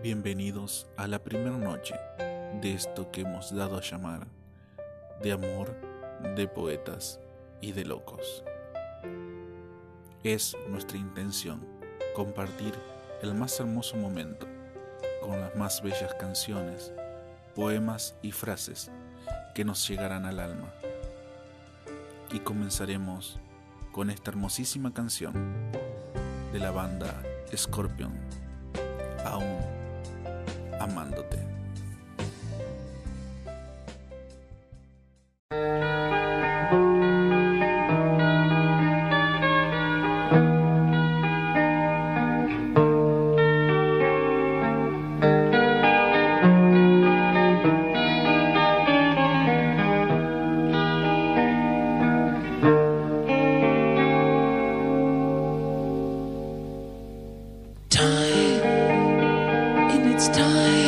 Bienvenidos a la primera noche de esto que hemos dado a llamar de amor, de poetas y de locos. Es nuestra intención compartir el más hermoso momento con las más bellas canciones, poemas y frases que nos llegarán al alma. Y comenzaremos con esta hermosísima canción de la banda Scorpion, aún time, and it's time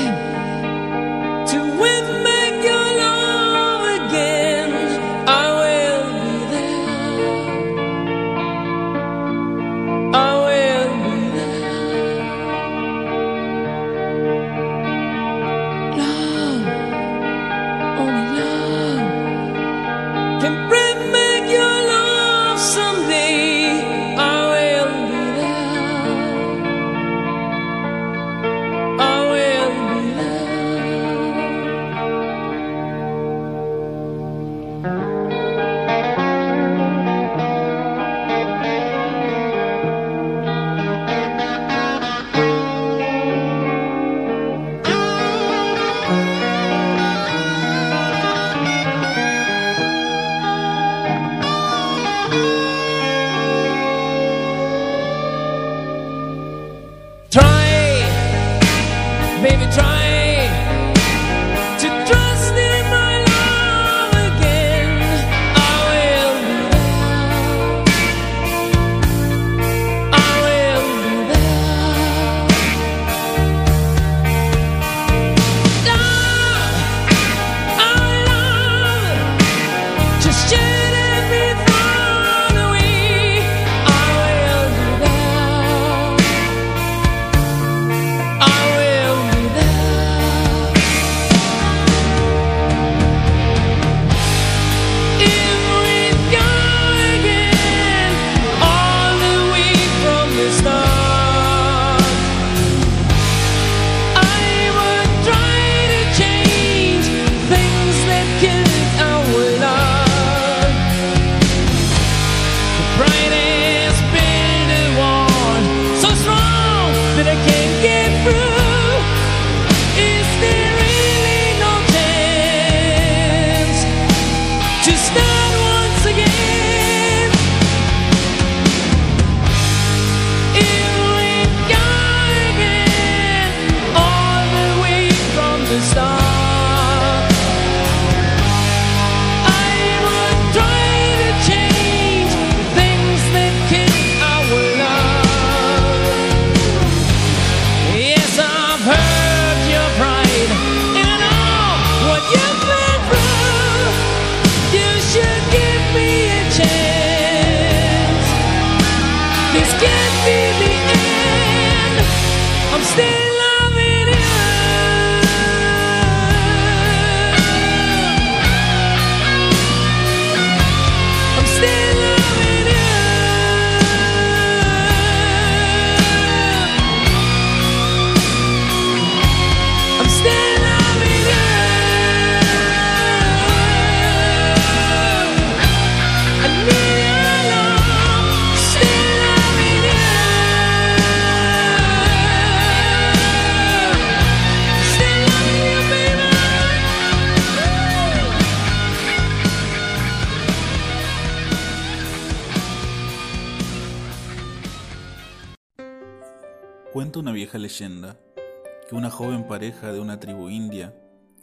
joven pareja de una tribu india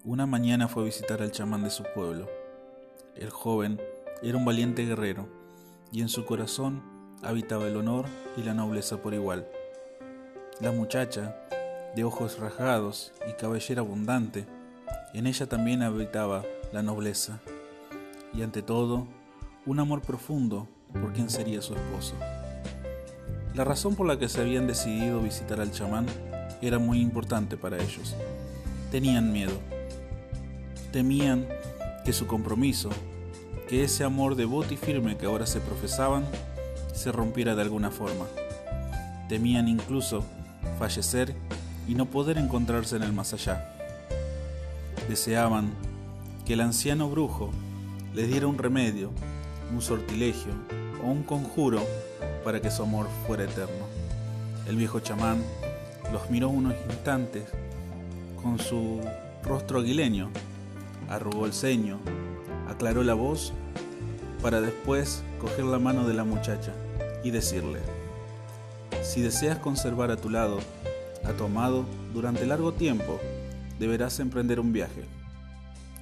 una mañana fue a visitar al chamán de su pueblo. El joven era un valiente guerrero y en su corazón habitaba el honor y la nobleza por igual. La muchacha, de ojos rasgados y cabellera abundante, en ella también habitaba la nobleza y ante todo un amor profundo por quien sería su esposo. La razón por la que se habían decidido visitar al chamán era muy importante para ellos. Tenían miedo. Temían que su compromiso, que ese amor devoto y firme que ahora se profesaban, se rompiera de alguna forma. Temían incluso fallecer y no poder encontrarse en el más allá. Deseaban que el anciano brujo les diera un remedio, un sortilegio o un conjuro para que su amor fuera eterno. El viejo chamán los miró unos instantes con su rostro aguileño, arrugó el ceño, aclaró la voz para después coger la mano de la muchacha y decirle, si deseas conservar a tu lado a tu amado durante largo tiempo, deberás emprender un viaje.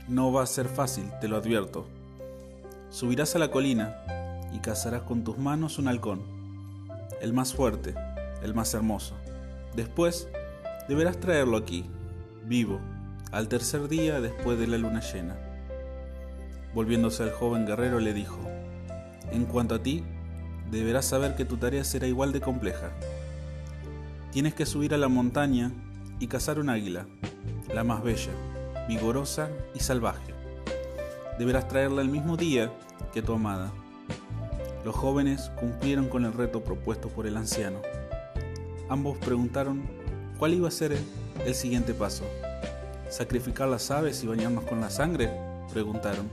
No va a ser fácil, te lo advierto. Subirás a la colina y cazarás con tus manos un halcón, el más fuerte, el más hermoso. Después, deberás traerlo aquí, vivo, al tercer día después de la luna llena. Volviéndose al joven guerrero le dijo, en cuanto a ti, deberás saber que tu tarea será igual de compleja. Tienes que subir a la montaña y cazar un águila, la más bella, vigorosa y salvaje. Deberás traerla el mismo día que tu amada. Los jóvenes cumplieron con el reto propuesto por el anciano. Ambos preguntaron cuál iba a ser el siguiente paso. ¿Sacrificar las aves y bañarnos con la sangre? preguntaron.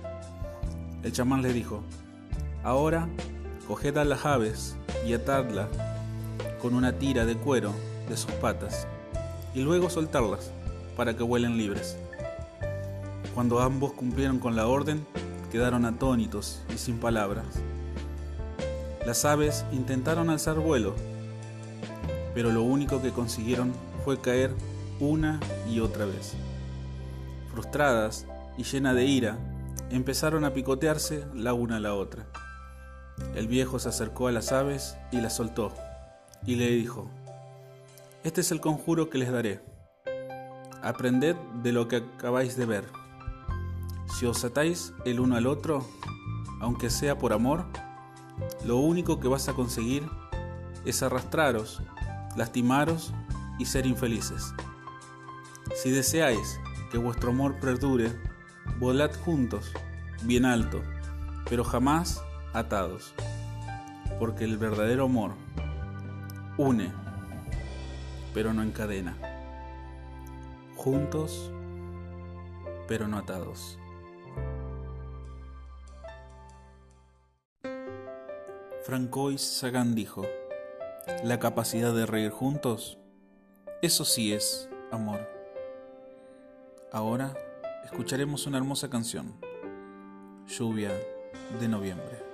El chamán le dijo, ahora coged a las aves y atadlas con una tira de cuero de sus patas y luego soltarlas para que vuelen libres. Cuando ambos cumplieron con la orden, quedaron atónitos y sin palabras. Las aves intentaron alzar vuelo, pero lo único que consiguieron fue caer una y otra vez. Frustradas y llenas de ira, empezaron a picotearse la una a la otra. El viejo se acercó a las aves y las soltó, y le dijo, Este es el conjuro que les daré. Aprended de lo que acabáis de ver. Si os atáis el uno al otro, aunque sea por amor, lo único que vas a conseguir es arrastraros, lastimaros y ser infelices. Si deseáis que vuestro amor perdure, volad juntos, bien alto, pero jamás atados, porque el verdadero amor une, pero no encadena, juntos, pero no atados. Francois Sagan dijo, la capacidad de reír juntos, eso sí es amor. Ahora escucharemos una hermosa canción, Lluvia de Noviembre.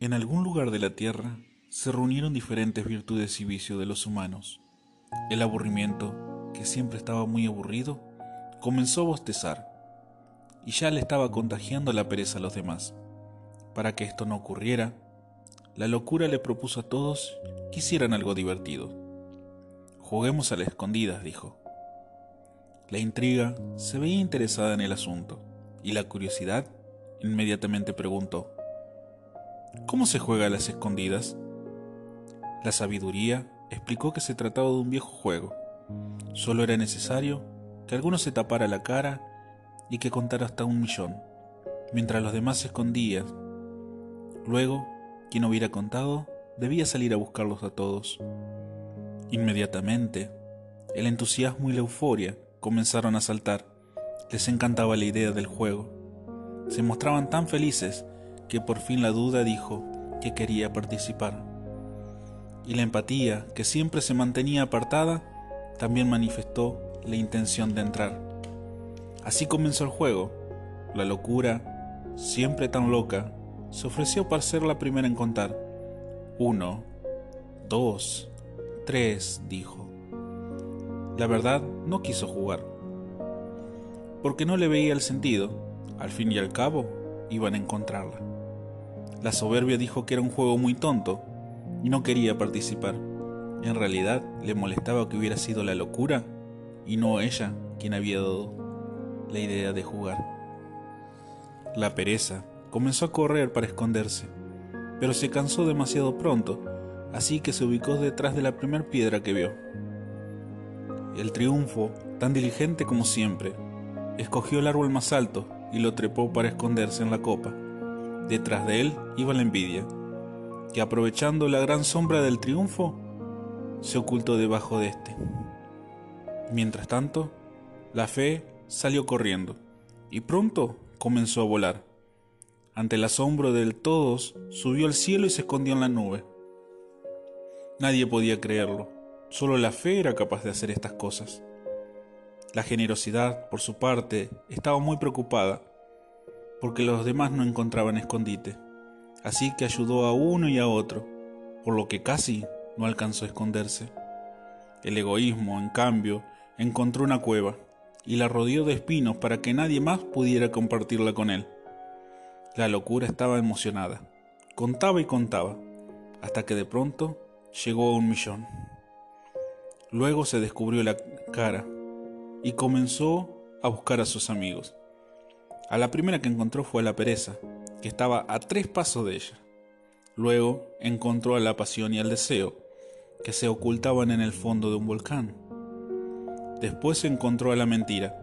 En algún lugar de la tierra se reunieron diferentes virtudes y vicios de los humanos. El aburrimiento, que siempre estaba muy aburrido, comenzó a bostezar y ya le estaba contagiando la pereza a los demás. Para que esto no ocurriera, la locura le propuso a todos que hicieran algo divertido. Juguemos a la escondidas, dijo. La intriga se veía interesada en el asunto y la curiosidad inmediatamente preguntó, ¿Cómo se juega a las escondidas? La sabiduría explicó que se trataba de un viejo juego. Solo era necesario que alguno se tapara la cara y que contara hasta un millón, mientras los demás se escondían. Luego, quien hubiera contado debía salir a buscarlos a todos. Inmediatamente, el entusiasmo y la euforia comenzaron a saltar. Les encantaba la idea del juego. Se mostraban tan felices que por fin la duda dijo que quería participar. Y la empatía, que siempre se mantenía apartada, también manifestó la intención de entrar. Así comenzó el juego. La locura, siempre tan loca, se ofreció para ser la primera en contar. Uno, dos, tres, dijo. La verdad, no quiso jugar, porque no le veía el sentido. Al fin y al cabo, iban a encontrarla. La soberbia dijo que era un juego muy tonto y no quería participar. En realidad, le molestaba que hubiera sido la locura y no ella quien había dado la idea de jugar. La pereza comenzó a correr para esconderse, pero se cansó demasiado pronto, así que se ubicó detrás de la primera piedra que vio. El triunfo, tan diligente como siempre, escogió el árbol más alto y lo trepó para esconderse en la copa. Detrás de él iba la envidia, que aprovechando la gran sombra del triunfo, se ocultó debajo de éste. Mientras tanto, la fe salió corriendo y pronto comenzó a volar. Ante el asombro de todos, subió al cielo y se escondió en la nube. Nadie podía creerlo, solo la fe era capaz de hacer estas cosas. La generosidad, por su parte, estaba muy preocupada, porque los demás no encontraban escondite, así que ayudó a uno y a otro, por lo que casi no alcanzó a esconderse. El egoísmo, en cambio, encontró una cueva y la rodeó de espinos para que nadie más pudiera compartirla con él. La locura estaba emocionada. Contaba y contaba, hasta que de pronto llegó a un millón. Luego se descubrió la cara y comenzó a buscar a sus amigos. A la primera que encontró fue a la pereza, que estaba a tres pasos de ella. Luego encontró a la pasión y al deseo, que se ocultaban en el fondo de un volcán. Después encontró a la mentira.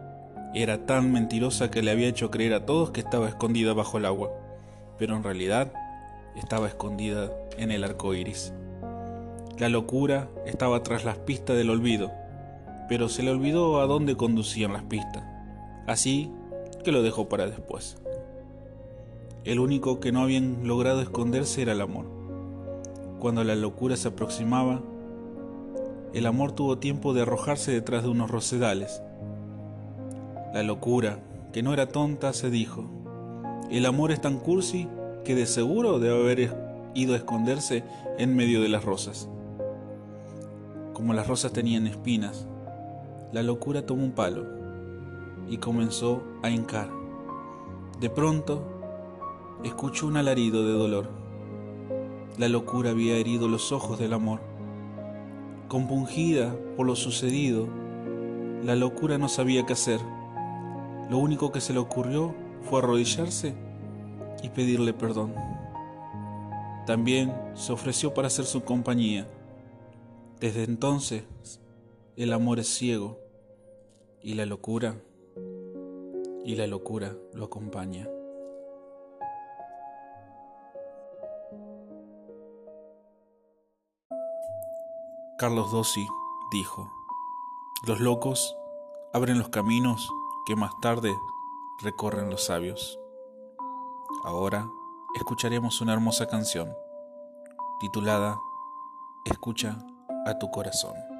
Era tan mentirosa que le había hecho creer a todos que estaba escondida bajo el agua, pero en realidad estaba escondida en el arco iris. La locura estaba tras las pistas del olvido, pero se le olvidó a dónde conducían las pistas, así que lo dejó para después. El único que no habían logrado esconderse era el amor. Cuando la locura se aproximaba, el amor tuvo tiempo de arrojarse detrás de unos rosedales. La locura, que no era tonta, se dijo, el amor es tan cursi que de seguro debe haber ido a esconderse en medio de las rosas. Como las rosas tenían espinas, la locura tomó un palo y comenzó a hincar. De pronto, escuchó un alarido de dolor. La locura había herido los ojos del amor Compungida por lo sucedido, la locura no sabía qué hacer. Lo único que se le ocurrió fue arrodillarse y pedirle perdón. También se ofreció para ser su compañía. Desde entonces, el amor es ciego y la locura, y la locura lo acompaña. Carlos Dossi dijo, los locos abren los caminos que más tarde recorren los sabios. Ahora escucharemos una hermosa canción titulada Escucha a tu corazón.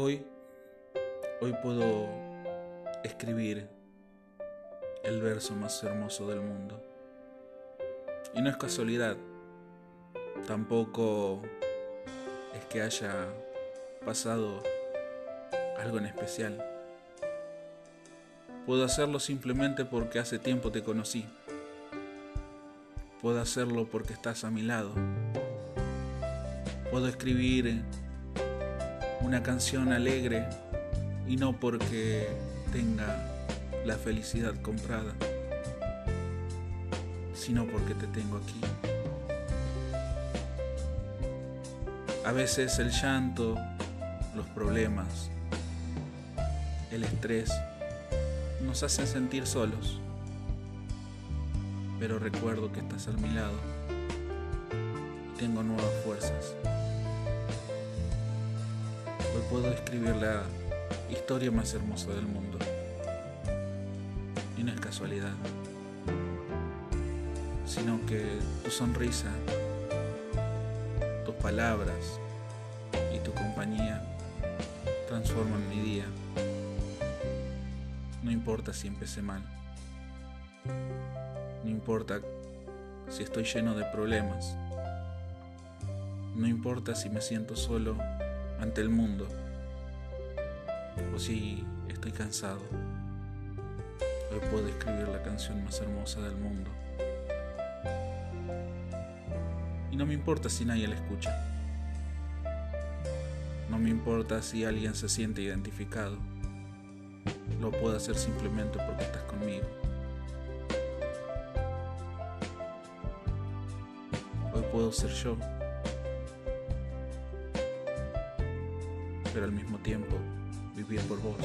Hoy, hoy puedo escribir el verso más hermoso del mundo. Y no es casualidad, tampoco es que haya pasado algo en especial. Puedo hacerlo simplemente porque hace tiempo te conocí. Puedo hacerlo porque estás a mi lado. Puedo escribir una canción alegre y no porque tenga la felicidad comprada, sino porque te tengo aquí. A veces el llanto, los problemas, el estrés nos hacen sentir solos, pero recuerdo que estás a mi lado escribir la historia más hermosa del mundo. Y no es casualidad, sino que tu sonrisa, tus palabras y tu compañía transforman mi día. No importa si empecé mal. No importa si estoy lleno de problemas. No importa si me siento solo ante el mundo o si estoy cansado. Hoy puedo escribir la canción más hermosa del mundo. Y no me importa si nadie la escucha. No me importa si alguien se siente identificado. Lo puedo hacer simplemente porque estás conmigo. Hoy puedo ser yo. Pero al mismo tiempo vivir por vos.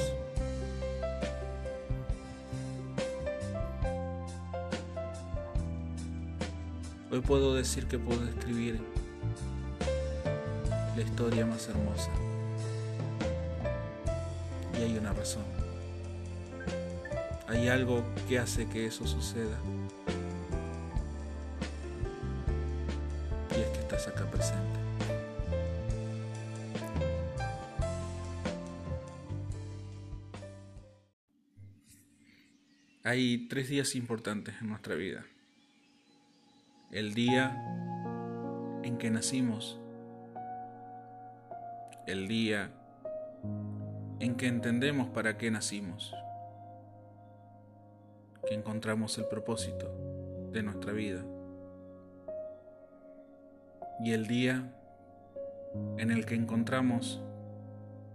Hoy puedo decir que puedo escribir la historia más hermosa. Y hay una razón. Hay algo que hace que eso suceda. Hay tres días importantes en nuestra vida. El día en que nacimos. El día en que entendemos para qué nacimos. Que encontramos el propósito de nuestra vida. Y el día en el que encontramos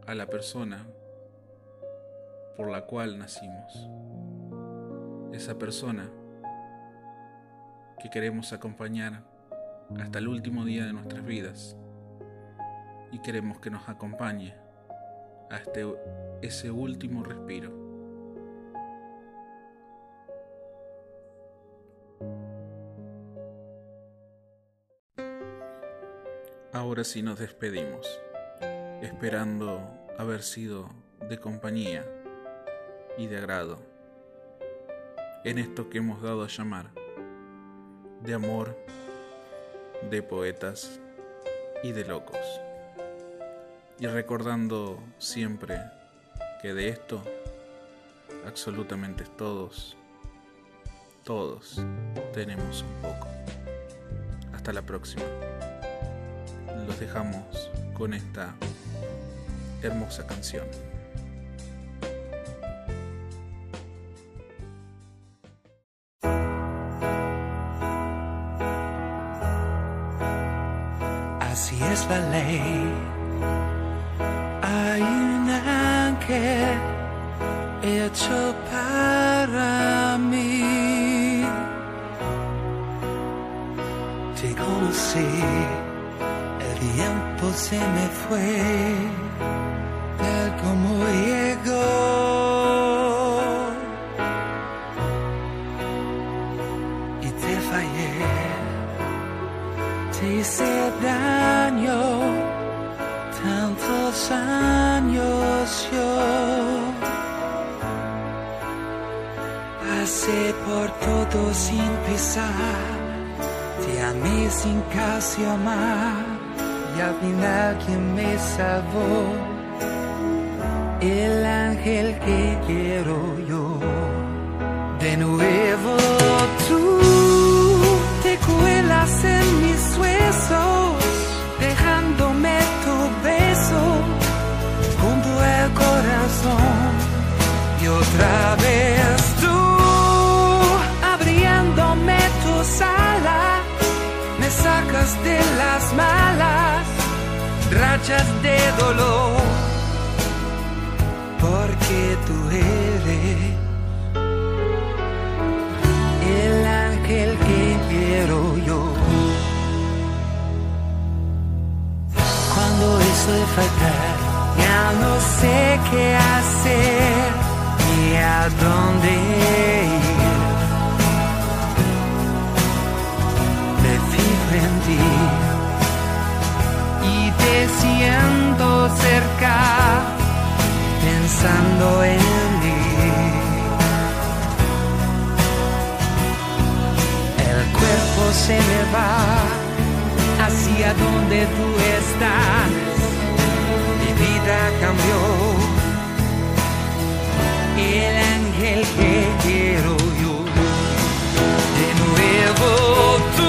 a la persona por la cual nacimos esa persona que queremos acompañar hasta el último día de nuestras vidas y queremos que nos acompañe hasta ese último respiro. Ahora sí nos despedimos, esperando haber sido de compañía y de agrado en esto que hemos dado a llamar de amor, de poetas y de locos. Y recordando siempre que de esto absolutamente todos, todos tenemos un poco. Hasta la próxima. Los dejamos con esta hermosa canción. Te fallé te hice daño tantos años yo pasé por todo sin pisar te amé sin casi amar y al final quien me salvó el ángel que quiero yo. De nuevo tú cuelas en mis huesos, dejándome tu beso junto al corazón. Y otra vez tú abriéndome tus alas, me sacas de las malas rachas de dolor, porque tú eres ya no sé qué hacer ni a dónde ir. Me fijo en ti y te siento cerca, pensando en mí. El cuerpo se me va hacia donde tú estás. Vida cambió. El ángel que quiero yo. De nuevo tú